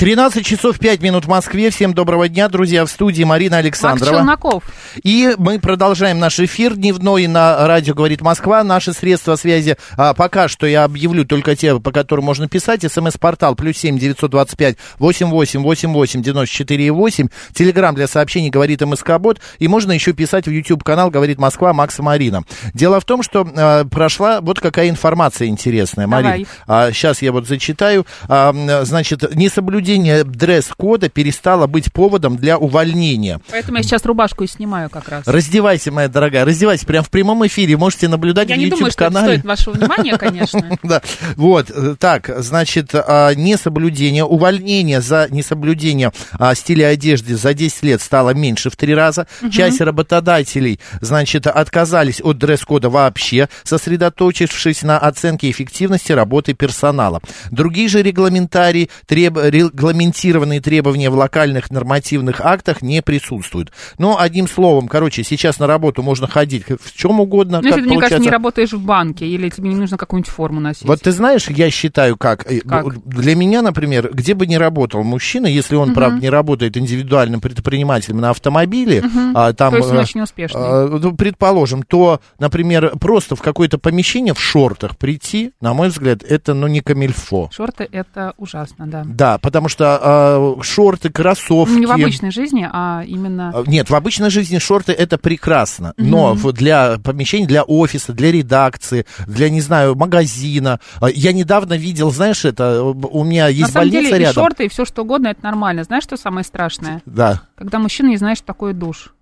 13 часов 5 минут в Москве. Всем доброго дня, друзья. В студии Марина Макс Александрова. Челноков. И мы продолжаем наш эфир дневной на радио «Говорит Москва». Наши средства связи а, пока что я объявлю только те, по которым можно писать. СМС-портал плюс семь девятьсот двадцать пять восемь восемь восемь восемь девяносто четыре восемь. Телеграмм для сообщений «Говорит МСК-бот». И можно еще писать в YouTube-канал «Говорит Москва» Макса Марина. Дело в том, что а, прошла вот какая информация интересная, Давай. Марин. сейчас я вот зачитаю. А, значит, несоблюдение дресс-кода перестало быть поводом для увольнения. Поэтому я сейчас рубашку и снимаю как раз. Раздевайся, моя дорогая, раздевайся прямо в прямом эфире. Можете наблюдать Я в не думаю, что это YouTube-канале. стоит вашего внимания, конечно. Да, вот, э, так, значит, а, несоблюдение, увольнение за несоблюдение а, стиля одежды за 10 лет стало меньше в три раза. Часть работодателей, значит, отказались от дресс-кода вообще, сосредоточившись на оценке эффективности работы персонала. Другие же регламентарии, треб- регламентированные требования в локальных нормативных актах не присутствуют. Но, одним словом, короче, сейчас на работу можно ходить в чем угодно. Ну, если ты, мне кажется, не работаешь в банке, или тебе не нужно какую-нибудь форму носить. Вот ты знаешь, я считаю, как, э, Как? для меня, например, где бы ни работал мужчина, если он, правда, не работает индивидуальным предпринимателем на автомобиле, а, там, То есть он э, очень успешный. а, ну, предположим, то, например, просто в какое-то помещение в шортах прийти, на мой взгляд, это, ну, не камильфо. Шорты это ужасно, да. Да, потому что а, шорты, кроссовки... Не в обычной жизни, а именно... А, Нет, в обычной жизни шорты это прекрасно, но в- для помещений, для офиса, для редакции, для, не знаю, магазина. А, Я недавно видел, знаешь, это, у меня На есть самом больница деле и рядом. шорты, и все что угодно, это нормально. Знаешь, что самое страшное? Да. Когда мужчина не знает, что такое душ.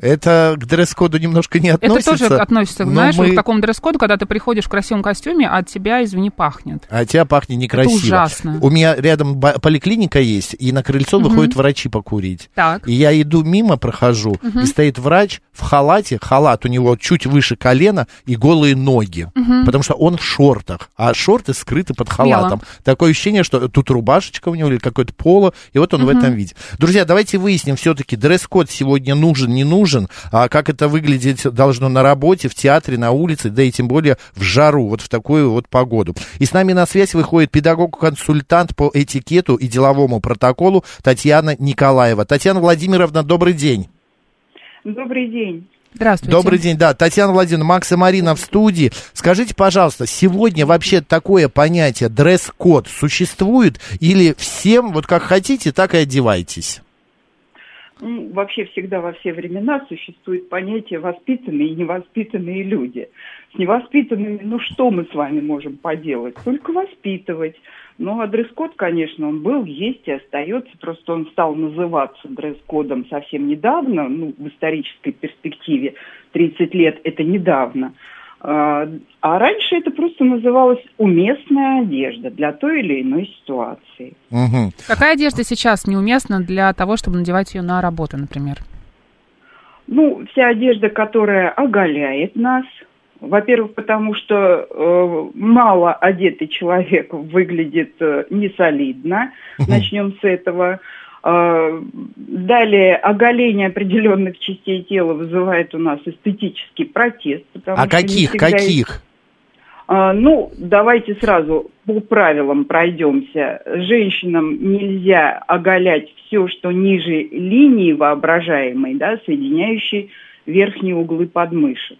Это к дресс-коду немножко не Это относится. тоже относится, но знаешь, мы- вот к такому дресс-коду, когда ты приходишь в красивом костюме, а от тебя, извини, пахнет. А от тебя пахнет некрасиво. ужасно. У меня рядом поликлиника есть, и на крыльцо выходят врачи покурить. Так. И я иду мимо, прохожу, и стоит врач в халате, халат у него чуть выше колена и голые ноги, потому что он в шортах, а шорты скрыты под халатом. Такое ощущение, что тут рубашечка у него или какое-то поло, и вот он в этом виде. Друзья, давайте выясним все-таки, дресс-код сегодня нужен, не нужен, а как это выглядеть должно на работе, в театре, на улице, да и тем более в жару, вот в такую вот погоду. И с нами на связь выходит педагог-консультант по этикету и деловому протоколу Татьяна Николаева. Татьяна Владимировна, добрый день. Добрый день. Здравствуйте. Добрый день, да. Татьяна Владимировна, Макс и Марина в студии. Скажите, пожалуйста, сегодня вообще такое понятие дресс-код существует или всем, вот как хотите, так и одевайтесь? Ну, вообще всегда во все времена существует понятие воспитанные и невоспитанные люди. С невоспитанными, ну что мы с вами можем поделать? Только воспитывать. Ну, а дресс-код, конечно, он был, есть и остается. Просто он стал называться дресс-кодом совсем недавно, ну, в исторической перспективе. 30 лет – это недавно. А а раньше это просто называлось уместная одежда для той или иной ситуации. Мгм. Какая одежда сейчас неуместна для того, чтобы надевать ее на работу, например? Ну, вся одежда, которая оголяет нас. Во-первых, потому что э, мало одетый человек выглядит э, несолидно. Начнем с этого. Э, далее, оголение определенных частей тела вызывает у нас эстетический протест. А каких, каких? А, Ну, давайте сразу по правилам пройдемся. Женщинам нельзя оголять все, что ниже линии воображаемой, да, соединяющей верхние углы подмышек.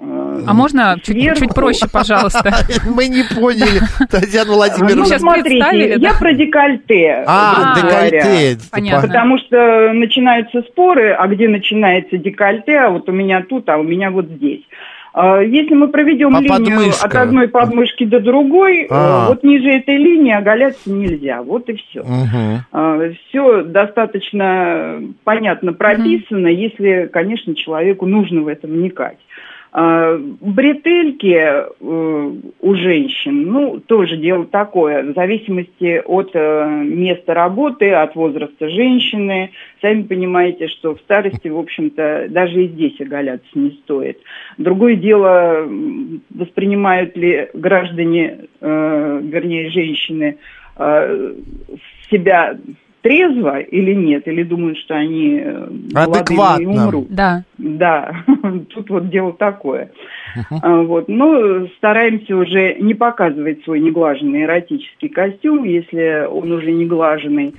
А можно чуть, Сверху. чуть проще, пожалуйста? Мы не поняли, Татьяна Ну, Владимировна. сейчас смотрите, я про декольте. А, декольте. Понятно. Потому что начинаются споры, а где начинается декольте, а вот у меня тут, а у меня вот здесь. А, Если мы проведем линию подмышка. от одной подмышки до другой, э, А. вот ниже этой линии оголяться нельзя. Вот и все. Мгм. Все достаточно понятно прописано, если, конечно, человеку нужно в это вникать. А, Бретельки э, у женщин, ну, тоже дело такое, в зависимости от э, места работы, от возраста женщины. Сами понимаете, что в старости, в общем-то, даже и здесь оголяться не стоит. Другое дело, воспринимают ли граждане, э, вернее, женщины, себя трезво или нет, или думают, что они э, молодые и Адекватно. умрут. Да. Да, тут вот дело такое. А, Вот. Но стараемся уже не показывать свой неглаженный эротический костюм, если он уже не глаженный.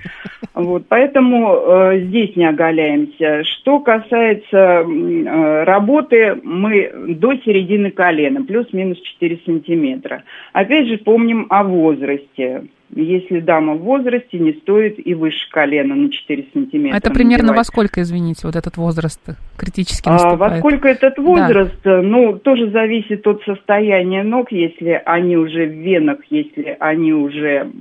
Вот. Поэтому э, здесь не оголяемся. Что касается э, работы, мы до середины колена, плюс-минус 4 сантиметра. Опять же, помним о возрасте. Если дама в возрасте, не стоит и выше колена на 4 сантиметра. Это примерно во надевать. сколько, извините, вот этот возраст критически А, наступает? во сколько этот возраст? Ну, тоже зависит от состояния ног, если они уже в венах, если они уже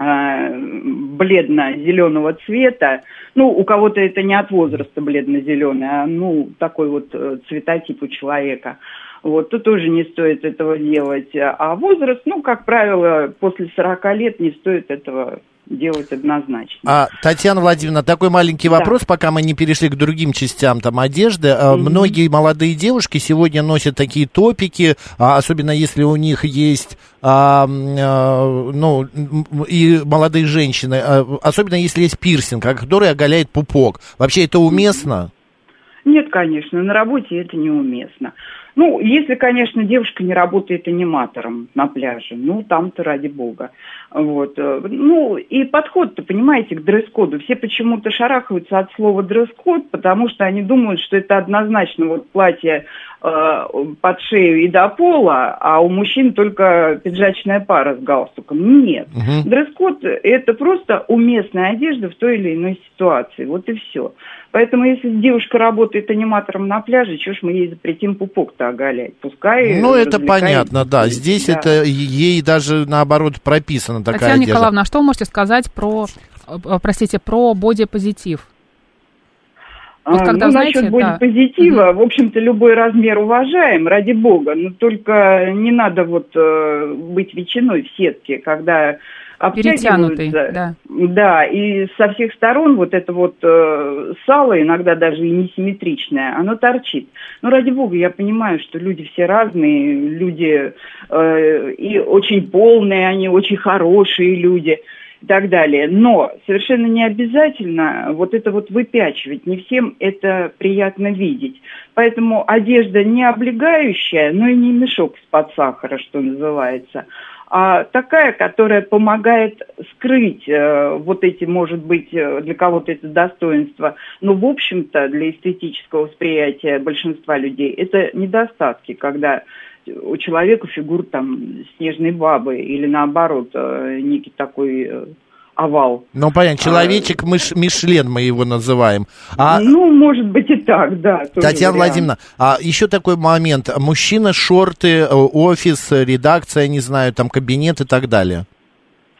а, бледно-зеленого цвета. Ну, у кого-то это не от возраста бледно-зеленый, а ну, такой вот э, цветотип у человека. Вот, то тоже не стоит этого делать. А возраст, ну, как правило, после 40 лет не стоит этого делать однозначно. А, Татьяна Владимировна, такой маленький Да. вопрос, пока мы не перешли к другим частям там одежды. А, Многие молодые девушки сегодня носят такие топики, а, особенно если у них есть, а, а, ну, и молодые женщины, особенно если есть пирсинг, который оголяет пупок. Вообще это уместно? Нет, конечно, на работе это неуместно. Ну, если, конечно, девушка не работает аниматором на пляже, ну, там-то ради бога. Вот. э, Ну, и подход-то, понимаете, к дресс-коду. Все почему-то шарахаются от слова дресс-код, потому что они думают, что это однозначно вот платье э, под шею и до пола, а у мужчин только пиджачная пара с галстуком. Нет. Дресс-код – это просто уместная одежда в той или иной ситуации. Вот и все. Поэтому, если девушка работает аниматором на пляже, чего ж мы ей запретим пупок-то оголять? Пускай Ну, это понятно, да. Здесь Да. это ей даже наоборот прописана такая Татьяна одежда. Николаевна, а что вы можете сказать про, э, э, простите, про бодипозитив? Вот А, когда, ну, знаете, насчет да. бодипозитива, в общем-то, любой размер уважаем, ради бога, но только не надо вот э, быть ветчиной в сетке, когда обтягиваются. да. Да, и со всех сторон вот это вот э, сало, иногда даже и несимметричное, оно торчит. Но ради бога, я понимаю, что люди все разные, люди э, и очень полные, они очень хорошие люди и так далее. Но совершенно не обязательно вот это вот выпячивать. Не всем это приятно видеть. Поэтому одежда не облегающая, но и не мешок из-под сахара, что называется, а такая, которая помогает скрыть э, вот эти, может быть, э, для кого-то это достоинство, но, в общем-то, для эстетического восприятия большинства людей это недостатки, когда у человека фигура там снежной бабы или наоборот э, некий такой овал. Ну, понятно, человечек мыш- Мишлен мы его называем. А, Ну, может быть и так, да. Татьяна вариант. Владимировна, а еще такой момент. Мужчина, шорты, э, офис, редакция, не знаю, там кабинет и так далее.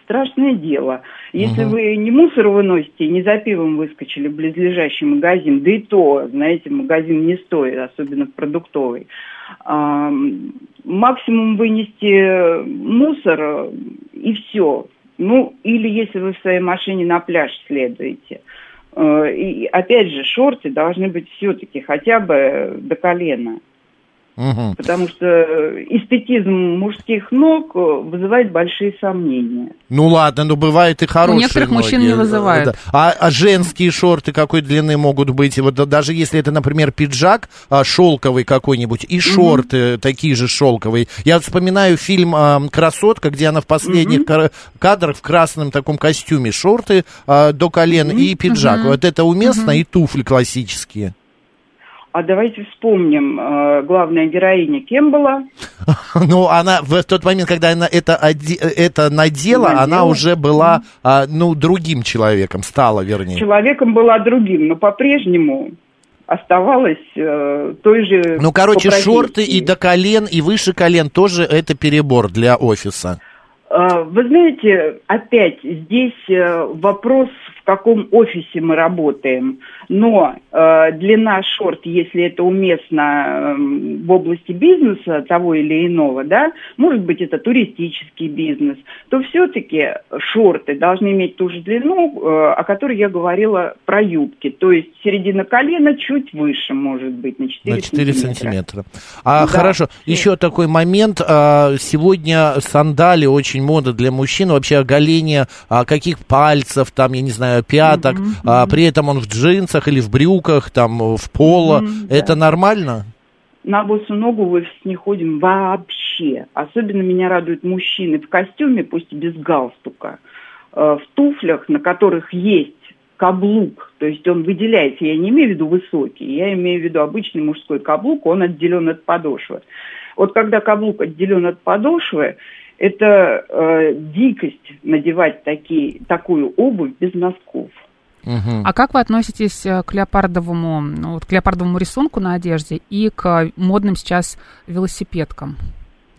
Страшное дело. Если Мгм. вы не мусор выносите, не за пивом выскочили в близлежащий магазин, да и то, знаете, магазин не стоит, особенно продуктовый. Ам, максимум вынести мусор э, и все. Ну, или если вы в своей машине на пляж следуете. Э, И опять же, шорты должны быть все-таки хотя бы до колена. Мгм. Потому что эстетизм мужских ног э, вызывает большие сомнения. Ну ладно, но бывает и хорошие некоторых ноги. мужчин не вызывает. Да. А, а женские шорты какой длины могут быть? Вот да- даже если это, например, пиджак а, шелковый какой-нибудь и шорты такие же шелковые. Я вспоминаю фильм а, «Красотка», где она в последних кар- кадрах в красном таком костюме. Шорты а, до колен и пиджак. Вот это уместно и туфли классические. А давайте вспомним, э, главная героиня кем была? Ну, она в тот момент, когда она это, это надела, Надела. она уже была, а, ну, другим человеком, стала, вернее. Человеком была другим, но по-прежнему оставалась э, той же... Ну, короче, шорты и до колен, и выше колен тоже это перебор для офиса. А, Вы знаете, опять здесь э, вопрос, в каком офисе мы работаем. Но э, длина шорт, если это уместно эм, в области бизнеса того или иного, да, может быть это туристический бизнес, то все-таки шорты должны иметь ту же длину, э, о которой я говорила про юбки. То есть середина колена чуть выше, может быть, на 4, На 4 сантиметра. сантиметра. А Да. хорошо, еще такой момент. а, Сегодня сандали очень мода для мужчин. Вообще оголение а, каких пальцев, там, я не знаю, пяток. а, При этом он в джинсах или в брюках, там, в поло. Да. Это нормально? На босу ногу в офис не ходим вообще. Особенно меня радуют мужчины в костюме, пусть и без галстука, э, в туфлях, на которых есть каблук, то есть он выделяется, я не имею в виду высокий, я имею в виду обычный мужской каблук, он отделен от подошвы. Вот когда каблук отделен от подошвы, это э, дикость надевать такие, такую обувь без носков. Мгм. А как вы относитесь э, к леопардовому, ну, вот, к леопардовому рисунку на одежде и к модным сейчас велосипедкам?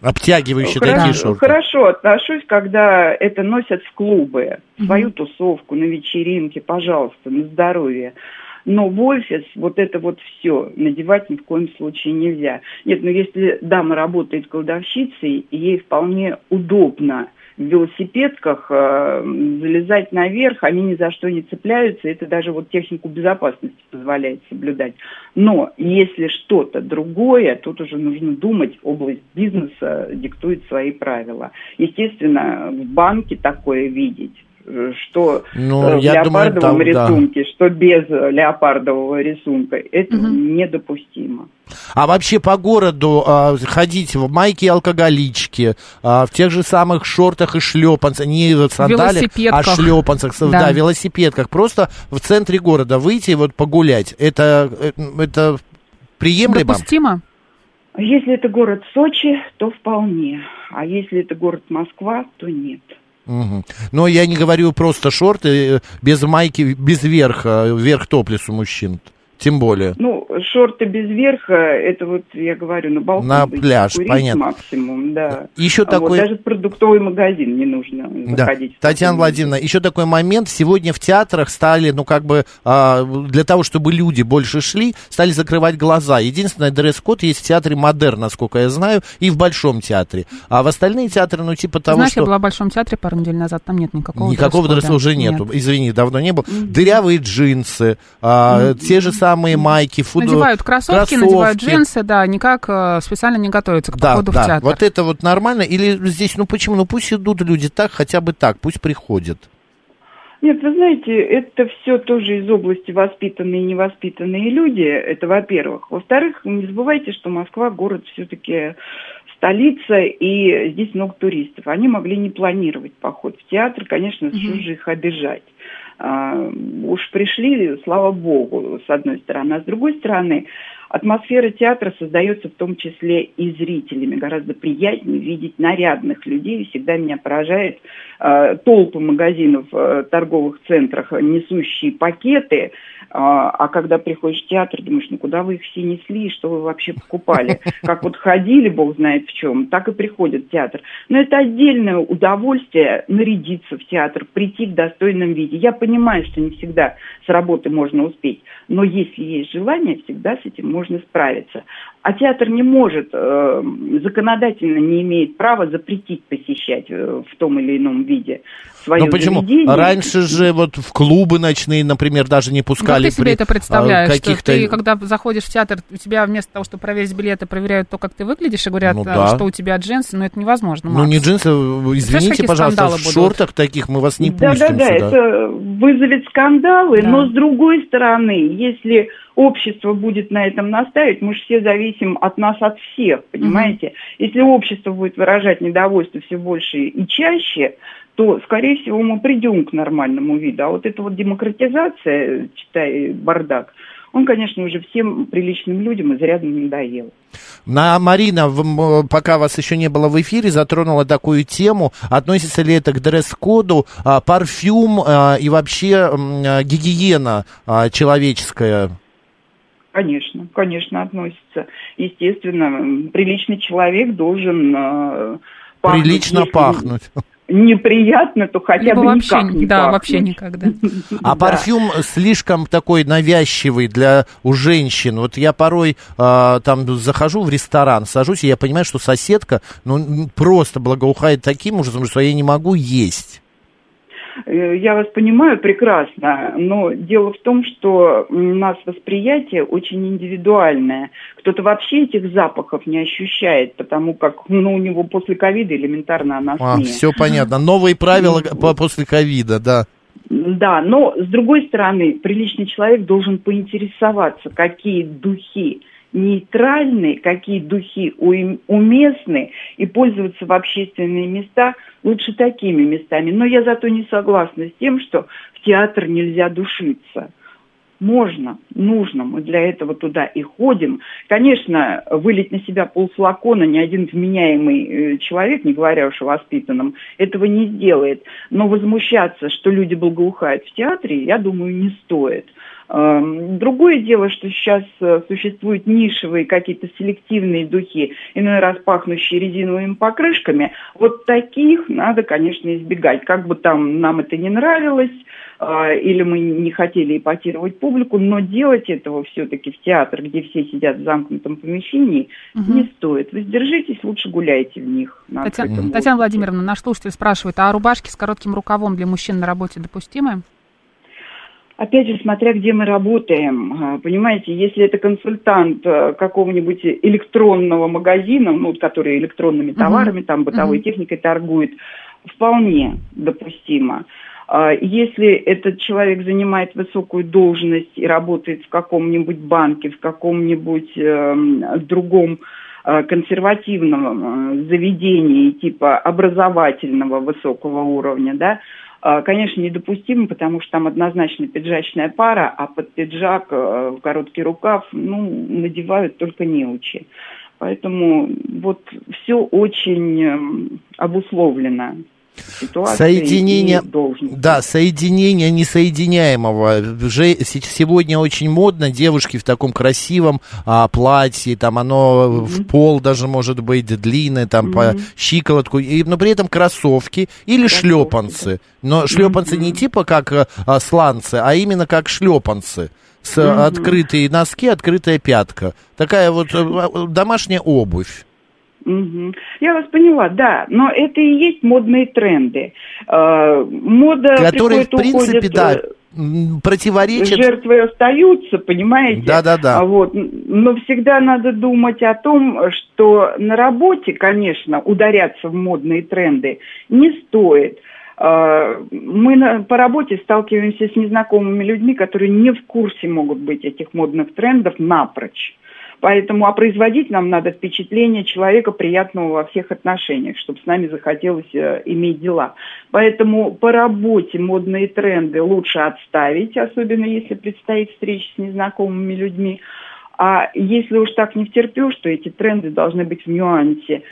Обтягивающие Хорошо, такие шорты. Хорошо отношусь, когда это носят в клубы, в свою тусовку, на вечеринке, пожалуйста, на здоровье. Но в офис вот это вот все надевать ни в коем случае нельзя. Нет, ну если дама работает кладовщицей, ей вполне удобно велосипедках э, залезать наверх, они ни за что не цепляются, это даже вот технику безопасности позволяет соблюдать. Но если что-то другое, тут уже нужно думать, область бизнеса диктует свои правила. Естественно, в банке такое видеть, что Ну, э, в я думаю, леопардовом там, да. рисунке, что без э, леопардового рисунка, это недопустимо. А вообще по городу а, ходить в майке и алкоголичке, а, в тех же самых шортах и шлепанцах, не в сандалиях, а шлепанцах, да. Да. велосипедках, просто в центре города выйти и вот погулять, это, э, это приемлемо? Допустимо? Если это город Сочи, то вполне. А если это город Москва, то нет. Мгм. Но я не говорю просто шорты э, без майки, без верха, верх топлес у мужчин, тем более. Ну, шорты без верха, это вот, я говорю, на балкон На пляж, курить понятно. максимум, да. Еще А вот такой... даже в продуктовый магазин не нужно Да. заходить. Татьяна Владимировна, еще такой момент. Сегодня в театрах стали, ну, как бы, а, для того, чтобы люди больше шли, стали закрывать глаза. Единственное, дресс-код есть в театре Модерн, насколько я знаю, и в Большом театре. А в остальные театры, ну, типа того, Знаешь, что... я была в Большом театре пару недель назад, там нет никакого Никакого дресс-кода. дресса уже Нет. нету. Извини, давно не было. Дырявые джинсы, а, те же самые майки, фут- Надевают кроссовки, надевают джинсы, да, никак э, специально не готовятся к Да, походу да. в театр. Вот это вот нормально? Или здесь, ну почему? Ну пусть идут люди так, хотя бы так, пусть приходят. Нет, вы знаете, это все тоже из области воспитанные и невоспитанные люди. Это во-первых. Во-вторых, не забывайте, что Москва город все-таки столица, и здесь много туристов. Они могли не планировать поход в театр, конечно, что же их обижать. А, уж пришли, слава богу, с одной стороны. А с другой стороны, атмосфера театра создается в том числе и зрителями. Гораздо приятнее видеть нарядных людей. Всегда меня поражает э, толпы магазинов в торговых центрах, несущие пакеты. А, а когда приходишь в театр, думаешь, ну куда вы их все несли, что вы вообще покупали? Как вот ходили, бог знает в чем, так и приходят в театр. Но это отдельное удовольствие нарядиться в театр, прийти в достойном виде. Я понимаю, что не всегда с работы можно успеть, но если есть желание, всегда с этим можно справиться. А театр не может, э, законодательно не имеет права запретить посещать э, в том или ином виде свое Ну почему? заведение. Раньше же вот в клубы ночные, например, даже не Как пускали ты себе при, это а, представляешь, что каких-то... ты, когда заходишь в театр, у тебя вместо того, чтобы проверить билеты, проверяют то, как ты выглядишь, и говорят, Ну э, да. что у тебя джинсы, но это невозможно, Ну Макс. не джинсы, извините, какие пожалуйста, в будут? шортах таких мы вас не да, пустим да, да, сюда. это вызовет скандалы, Да. но с другой стороны, если общество будет на этом настаивать, мы же все зависим от нас, от всех, понимаете? Если общество будет выражать недовольство все больше и чаще, то, скорее всего, мы придем к нормальному виду. А вот эта вот демократизация, читай, бардак, он, конечно, уже всем приличным людям изрядно надоел. На Марина, пока вас еще не было в эфире, затронула такую тему. Относится ли это к дресс-коду, а, парфюм а, и вообще а, гигиена человеческая? Конечно, конечно, относится. Естественно, приличный человек должен э, пахнуть. Прилично если пахнуть. Неприятно, то хотя Либо бы вообще, никак не Да, пахнуть. вообще никогда. А парфюм слишком такой навязчивый для у женщин. Вот я порой э, там захожу в ресторан, сажусь, и я понимаю, что соседка ну, просто благоухает таким ужасом, что я не могу есть. Э, я вас понимаю прекрасно, но дело в том, что у нас восприятие очень индивидуальное. Кто-то вообще этих запахов не ощущает, потому как ну, у него после ковида элементарно она а, Все понятно. Новые правила после ковида, да. Да, но с другой стороны, приличный человек должен поинтересоваться, какие духи нейтральны, какие духи уместны, и пользоваться в общественные места лучше такими местами. Но я зато не согласна с тем, что в театр нельзя душиться. Можно, нужно, мы для этого туда и ходим. Конечно, вылить на себя полфлакона ни один вменяемый э, человек, не говоря уж о воспитанном, этого не сделает. Но возмущаться, что люди благоухают в театре, я думаю, не стоит. Эм, другое дело, что сейчас э, существуют нишевые какие-то селективные духи, иной раз пахнущие резиновыми покрышками. Вот таких надо, конечно, избегать. Как бы там нам это не нравилось, э, или мы не хотели ипотировать публику, но делать этого все-таки в театр, где все сидят в замкнутом помещении, угу. не стоит. Вы сдержитесь, лучше гуляйте в них. Татьяна, Татьяна Владимировна, наш слушатель спрашивает, а рубашки с коротким рукавом для мужчин на работе допустимы? Опять же, смотря где мы работаем, а, понимаете, если это консультант э, какого-нибудь электронного магазина, ну, который электронными товарами, uh-huh. там, бытовой uh-huh. техникой торгует, вполне допустимо. А, если этот человек занимает высокую должность и работает в каком-нибудь банке, в каком-нибудь э, другом консервативном э, заведении типа образовательного высокого уровня, да, а, конечно, недопустимо, потому что там однозначно пиджачная пара, а под пиджак э, короткий рукав, ну, надевают только неучи. Поэтому вот все очень эм, обусловлено Соединение, да, соединение несоединяемого. Сегодня очень модно девушки в таком красивом а, платье, там оно mm-hmm. в пол даже может быть длинное, там mm-hmm. по щиколотку, и, но при этом кроссовки или кроссовки, шлепанцы. Но шлепанцы mm-hmm. не типа как а, сланцы, а именно как шлепанцы с mm-hmm. открытые носки, открытая пятка. Такая вот э, домашняя обувь. Угу. Я вас поняла, да, но это и есть модные тренды. Э, мода Которые, в принципе, уходит, да, э, противоречит... Жертвы остаются, понимаете? Да, да, да. Вот. Но всегда надо думать о том, что на работе, конечно, ударяться в модные тренды не стоит. Э, мы по работе сталкиваемся с незнакомыми людьми, которые не в курсе могут быть этих модных трендов напрочь. Поэтому, а производить нам надо впечатление человека приятного во всех отношениях, чтобы с нами захотелось э, иметь дела. Поэтому по работе модные тренды лучше отставить, особенно если предстоит встреча с незнакомыми людьми. А если уж так не втерпешь, что эти тренды должны быть в нюансе.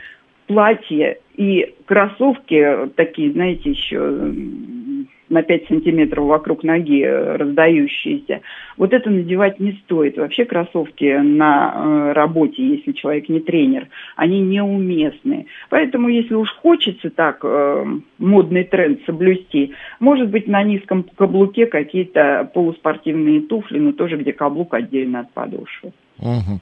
Платье и кроссовки такие, знаете, еще на 5 сантиметров вокруг ноги э, раздающиеся. Вот это надевать не стоит. Вообще кроссовки на э, работе, если человек не тренер, они неуместны. Поэтому если уж хочется так э, модный тренд соблюсти, может быть на низком каблуке какие-то полуспортивные туфли, но тоже где каблук отдельно от подошвы. Угу.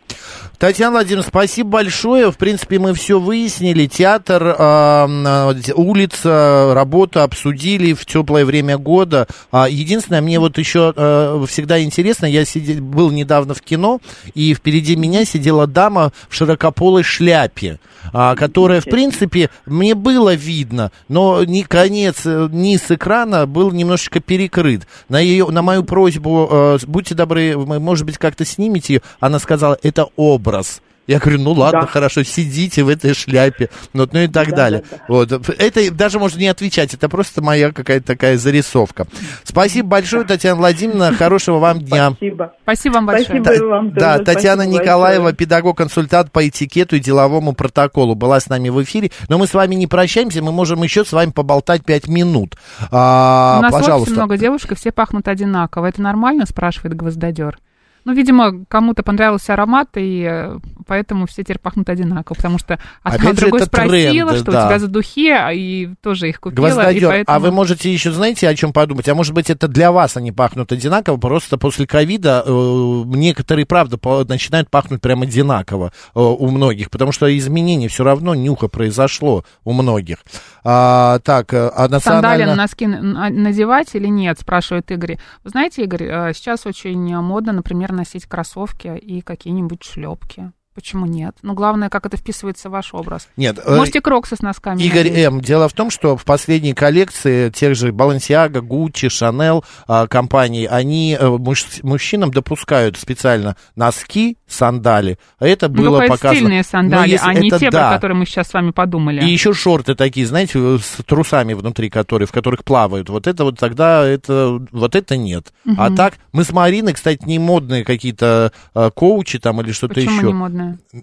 Татьяна Владимировна, спасибо большое. В принципе, мы все выяснили. Театр, э, улица, работа обсудили в теплое время года. А единственное, мне вот еще э, всегда интересно, я сидел, был недавно в кино, и впереди меня сидела дама в широкополой шляпе, э, которая, в принципе, мне было видно, но ни конец, э, низ экрана был немножечко перекрыт. На, ее, на мою просьбу, э, будьте добры, может быть, как-то снимите ее, она сказала, это образ. Я говорю, ну ладно, да. хорошо, сидите в этой шляпе, вот, ну и так да, далее. Да, да. Вот. Это даже можно не отвечать, это просто моя какая-то такая зарисовка. Спасибо большое, Татьяна Владимировна, хорошего вам дня. Спасибо. Спасибо вам большое. Спасибо Та- вам да, Татьяна Спасибо Николаева, педагог-консультант по этикету и деловому протоколу, была с нами в эфире. Но мы с вами не прощаемся, мы можем еще с вами поболтать пять минут. А, У нас пожалуйста. много девушек, и все пахнут одинаково. Это нормально, спрашивает гвоздодер. Ну, видимо, кому-то понравился аромат, и э, поэтому все теперь пахнут одинаково, потому что одна же, другой спросила, тренд, что да. у тебя за духи, а и тоже их купила, и Гвоздодер, поэтому... а вы можете еще, знаете, о чем подумать? А может быть, это для вас они пахнут одинаково, просто после ковида э, некоторые, правда, по- начинают пахнуть прям одинаково э, у многих, потому что изменение все равно нюха произошло у многих. А, так, а Сандали национально... на носки н- надевать или нет, спрашивает Игорь. Вы знаете, Игорь, сейчас очень модно, например, носить кроссовки и какие-нибудь шлепки. Почему нет? Ну, главное, как это вписывается в ваш образ. Нет, э, Можете кроксы с носками Игорь надеть. М. Дело в том, что в последней коллекции тех же Balenciaga, Gucci, Chanel а, компаний, они э, муж- мужчинам допускают специально носки, сандали. А это Ну, было это показано. стильные Но сандали, если а не те, да. про которые мы сейчас с вами подумали. И еще шорты такие, знаете, с трусами внутри, которые, в которых плавают. Вот это вот тогда это, вот это нет. А так, мы с Мариной, кстати, не модные какие-то э, коучи там или что-то Почему еще. не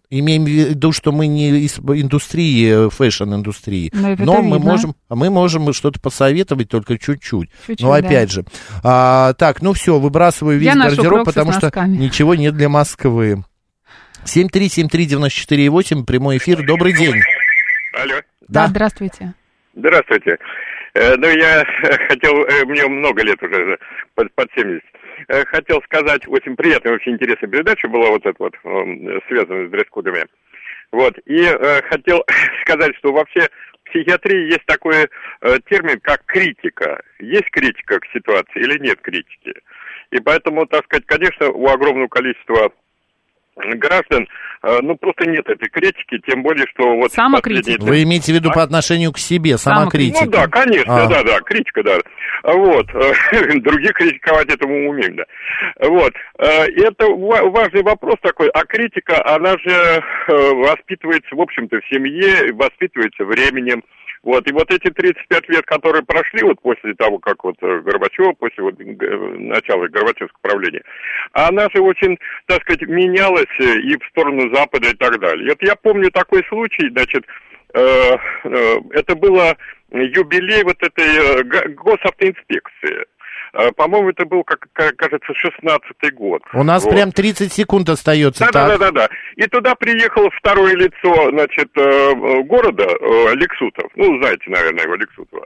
Имеем в виду, что мы не из индустрии, fashion-индустрии. Ну, это Но мы видно. можем, мы можем что-то посоветовать только чуть-чуть. Но да. опять же. А, так, ну все, выбрасываю весь Я гардероб, потому что ничего нет для Москвы. 7373948, прямой эфир. Добрый день. Алло. Да, Да. здравствуйте. Здравствуйте. Э, Ну, я э, хотел, э, мне много лет уже, под, под 70. Э, Хотел сказать, очень приятная, очень интересная передача была вот эта вот, э, связанная с дресс-кодами. Вот, и э, хотел сказать, что вообще в психиатрии есть такой э, термин, как критика. Есть критика к ситуации или нет критики? И поэтому, так сказать, конечно, у огромного количества граждан, э, ну, просто нет этой критики, тем более, что вот... Самокритики. последние- Вы имеете в виду по отношению к себе, самокритика? ну да, конечно, А. да, да, критика, да. Вот. э, Других критиковать этому мы умеем, да. Вот. Э, И это ва- важный вопрос такой. А критика, она же воспитывается, в общем-то, в семье, воспитывается временем. Вот, и вот эти 35 лет, которые прошли вот после того, как вот э, Горбачев, после вот начала Горбачевского правления, она же очень, так сказать, менялась э, и в сторону Запада и так далее. Вот я помню такой случай, значит, э, э, это было юбилей вот этой э, госавтоинспекции. Э, По-моему, это был, как, кажется, 16-й год. У нас Вот. прям 30 секунд остается. Да, так. да, да, да. И туда приехало второе лицо, значит, э, э, города, э, Лексутов. Ну, знаете, наверное, его Лексутова.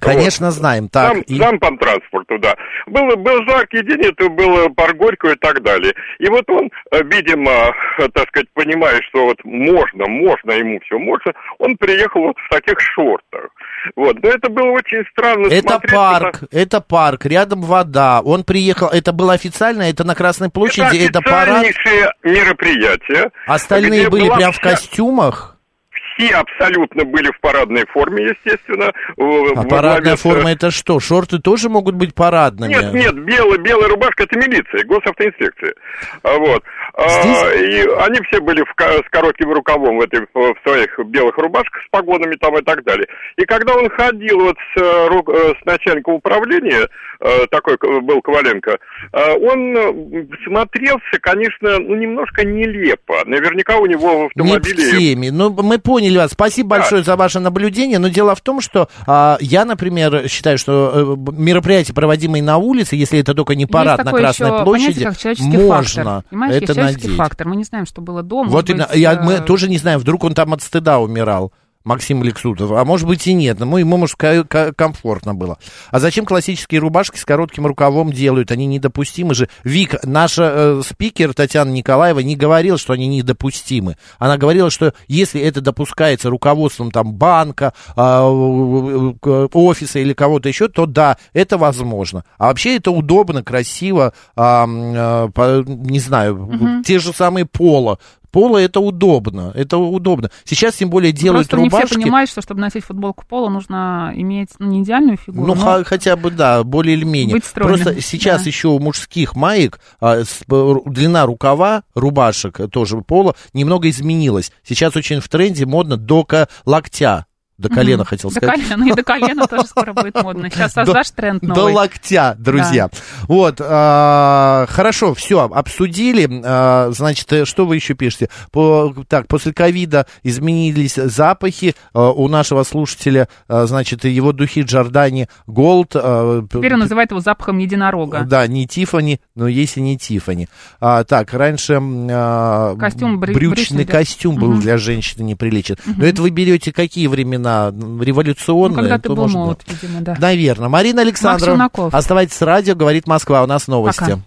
Конечно, знаем. Так, Зам, и- зам по транспорту, да. Был, был жаркий день, это было пар Горького и так далее. И вот он, э, видимо, э, так сказать, понимая, что вот можно, можно, ему все можно, он приехал вот в таких шортах. Вот. Но это было очень странно Это смотреть, парк, потому- это парк, рядом вода. Он приехал, это было официально, это на Красной площади, это, парад. официальнейшее мероприятие. Остальные были была прям в костюмах. Все абсолютно были в парадной форме, естественно. А парадная главе с- форма это что? Шорты тоже могут быть парадными? Нет, нет, белая, белая рубашка это милиция, госавтоинспекция. А, Вот. А, Здесь- И они все были в с коротким рукавом в, этой, в своих белых рубашках с погонами там и так далее. И когда он ходил вот с, э, э, с начальником управления, э, такой к- был Коваленко, э, он э, смотрелся, конечно, ну, немножко нелепо. Наверняка у него в Не в автомобиле... теме. Ну, мы поняли вас. Спасибо Да. большое за ваше наблюдение. Но дело в том, что а, я, например, считаю, что э, мероприятия, проводимые на улице, если это только не парад Есть на такое Красной еще площади, понятие, можно фактор. Понимаешь, это есть человеческий надеть. фактор. Мы не знаем, что было дома. Вот и быть, я, э, мы тоже не знаем, вдруг он там от стыда умирал. Максим Лексутов, а может быть и нет, но ему, может, комфортно было. А зачем классические рубашки с коротким рукавом делают? Они недопустимы же. Вик, наша э, спикер Татьяна Николаева не говорила, что они недопустимы. Она говорила, что если это допускается руководством там банка, а, э, э, офиса или кого-то еще, то да, это возможно. А вообще это удобно, красиво, м, э, по- не знаю, те же самые поло. Поло это удобно, это удобно. Сейчас тем более делают Просто не рубашки. все понимают, что чтобы носить футболку пола, нужно иметь ну, не идеальную фигуру, Ну, но хотя бы, да, более или менее. Быть стройным, Просто сейчас да. еще у мужских маек а, с- длина рукава рубашек тоже пола немного изменилась. Сейчас очень в тренде модно до локтя. До колена хотел До сказать. колена, и до колена тоже скоро будет модно. Сейчас До- создашь тренд До новый. локтя, друзья. Вот, а, хорошо, все, обсудили. А, значит, что вы еще пишете? Так, после ковида изменились запахи. А, у нашего слушателя, значит, его духи Джордани Голд. Теперь он называет его запахом единорога. Да, не Тифани, но есть и не Тифани. Так, раньше Костюм брю- брючный костюм был для женщины неприличен. Но это вы берете какие времена? Революционные? Ну, когда ты то был может, молод, видимо, да. Наверное. Марина Александровна, оставайтесь с радио, говорит Москва. У нас новости. Пока.